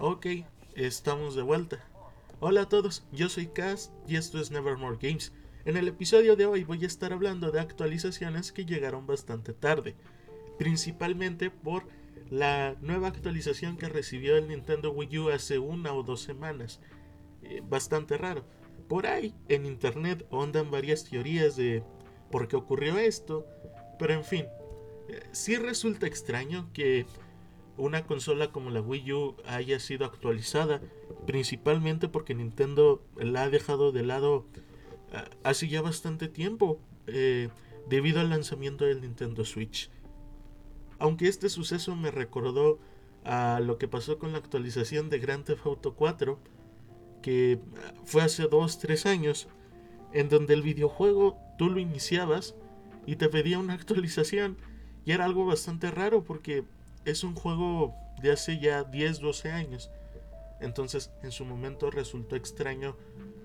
Ok, estamos de vuelta. Hola a todos, yo soy Kaz y esto es Nevermore Games. En el episodio de hoy voy a estar hablando de actualizaciones que llegaron bastante tarde, principalmente por la nueva actualización que recibió el Nintendo Wii U hace una o dos semanas. Eh, bastante raro. Por ahí en internet ondan varias teorías de por qué ocurrió esto, pero en fin, eh, sí resulta extraño que una consola como la Wii U haya sido actualizada, principalmente porque Nintendo la ha dejado de lado ah, hace ya bastante tiempo, eh, debido al lanzamiento del Nintendo Switch. Aunque este suceso me recordó a lo que pasó con la actualización de Grand Theft Auto 4, que ah, fue hace 2-3 años, en donde el videojuego tú lo iniciabas y te pedía una actualización, y era algo bastante raro porque es un juego de hace ya 10, 12 años. Entonces en su momento resultó extraño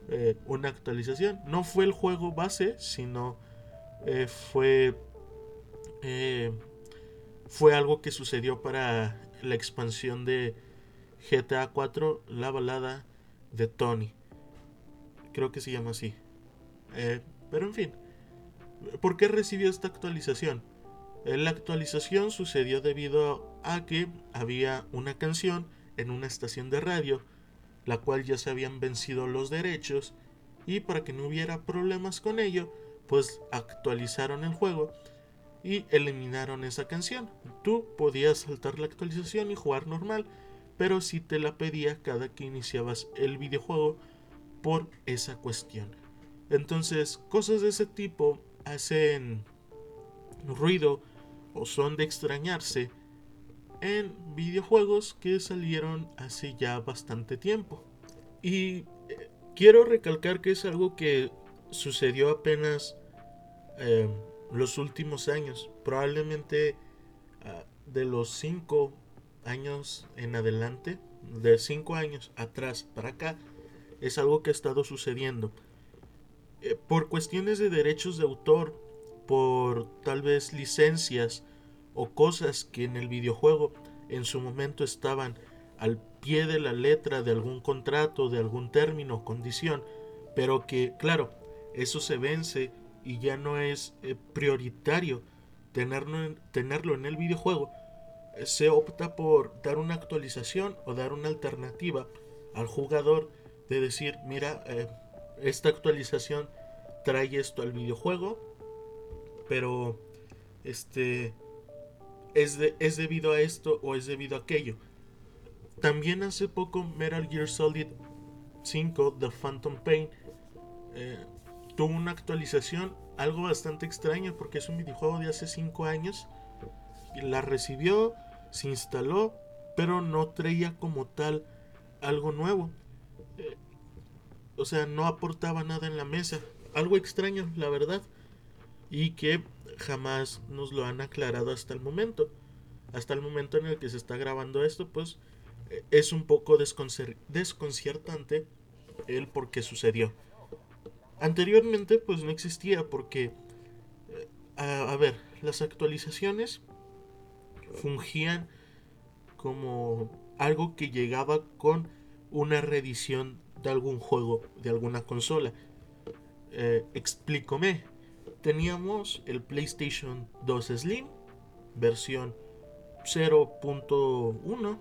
eh, una actualización. No fue el juego base, sino eh, fue, eh, fue algo que sucedió para la expansión de GTA 4, la balada de Tony. Creo que se llama así. pero en fin, ¿por qué recibió esta actualización? La actualización sucedió debido a que había una canción en una estación de radio, la cual ya se habían vencido los derechos, y para que no hubiera problemas con ello, pues actualizaron el juego y eliminaron esa canción. Tú podías saltar la actualización y jugar normal, pero si te la pedía cada que iniciabas el videojuego por esa cuestión. Entonces, cosas de ese tipo hacen ruido o son de extrañarse en videojuegos que salieron hace ya bastante tiempo. Y eh, quiero recalcar que es algo que sucedió apenas eh, los últimos años, probablemente ah, de los 5 años en adelante, de 5 años atrás para acá, es algo que ha estado sucediendo. Eh, por cuestiones de derechos de autor, por tal vez licencias o cosas que en el videojuego en su momento estaban al pie de la letra de algún contrato, de algún término o condición, pero que, claro, eso se vence y ya no es eh, prioritario tenerlo en, tenerlo en el videojuego, eh, se opta por dar una actualización o dar una alternativa al jugador de decir, mira, eh, esta actualización trae esto al videojuego, pero este es, es debido a esto o es debido a aquello. También hace poco Metal Gear Solid 5 The Phantom Pain eh, tuvo una actualización algo bastante extraña porque es un videojuego de hace 5 años. La recibió, se instaló, pero no traía como tal algo nuevo. Eh, o sea, no aportaba nada en la mesa. Algo extraño, la verdad. Y que jamás nos lo han aclarado hasta el momento. Hasta el momento en el que se está grabando esto, pues eh, es un poco desconcertante el por qué sucedió. Anteriormente, pues no existía porque, eh, a, ver, las actualizaciones fungían como algo que llegaba con una reedición de algún juego, de alguna consola. Eh, explícome teníamos el PlayStation 2 Slim, versión 0.1,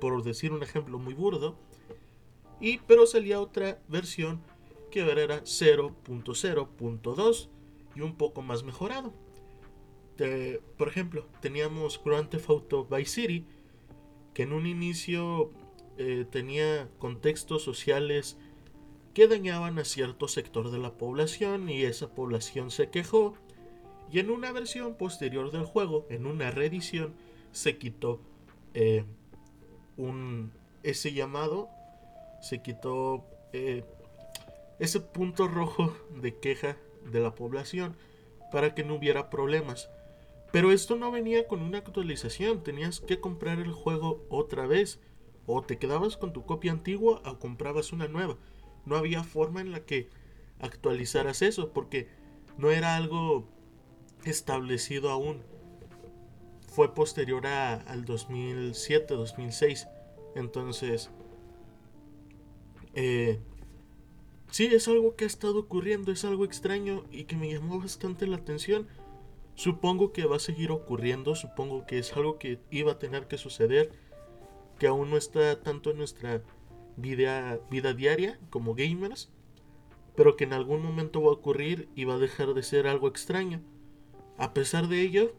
por decir un ejemplo muy burdo, y pero salía otra versión que era 0.0.2 y un poco más mejorado. por ejemplo, teníamos Grand Theft Auto Vice City, que en un inicio eh, tenía contextos sociales que dañaban a cierto sector de la población y esa población se quejó. Y en una versión posterior del juego, en una reedición, se quitó eh, un, ese llamado, se quitó eh, ese punto rojo de queja de la población para que no hubiera problemas. Pero esto no venía con una actualización, tenías que comprar el juego otra vez, o te quedabas con tu copia antigua o comprabas una nueva no había forma en la que actualizaras eso porque no era algo establecido aún. Fue posterior a, al 2007, 2006. Entonces, eh, sí, es algo que ha estado ocurriendo, es algo extraño y que me llamó bastante la atención. Supongo que va a seguir ocurriendo, supongo que es algo que iba a tener que suceder, que aún no está tanto en nuestra vida, vida diaria como gamers, pero que en algún momento va a ocurrir y va a dejar de ser algo extraño. A pesar de ello,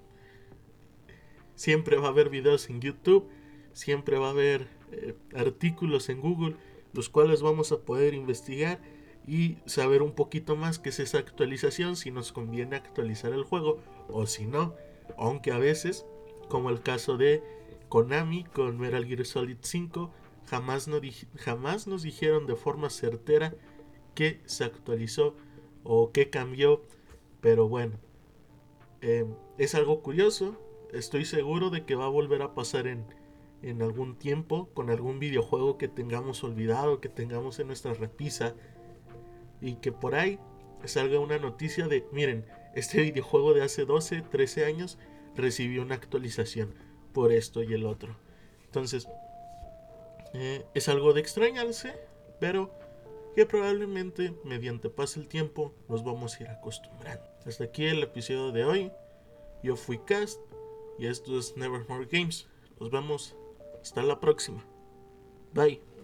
siempre va a haber videos en YouTube, siempre va a haber eh, artículos en Google, los cuales vamos a poder investigar y saber un poquito más qué es esa actualización, si nos conviene actualizar el juego o si no. Aunque a veces, como el caso de Konami con Metal Gear Solid 5, jamás, no jamás nos dijeron de forma certera que se actualizó o qué cambió. Pero bueno, eh, es algo curioso. Estoy seguro de que va a volver a pasar en, en algún tiempo con algún videojuego que tengamos olvidado, que tengamos en nuestra repisa. Y que por ahí salga una noticia de, miren, este videojuego de hace 12, 13 años recibió una actualización por esto y el otro. Entonces, eh, es algo de extrañarse, pero que probablemente mediante pase el tiempo nos vamos a ir acostumbrando. Hasta aquí el episodio de hoy. Yo fui Cast y esto es Nevermore Games. Nos vemos hasta la próxima. Bye.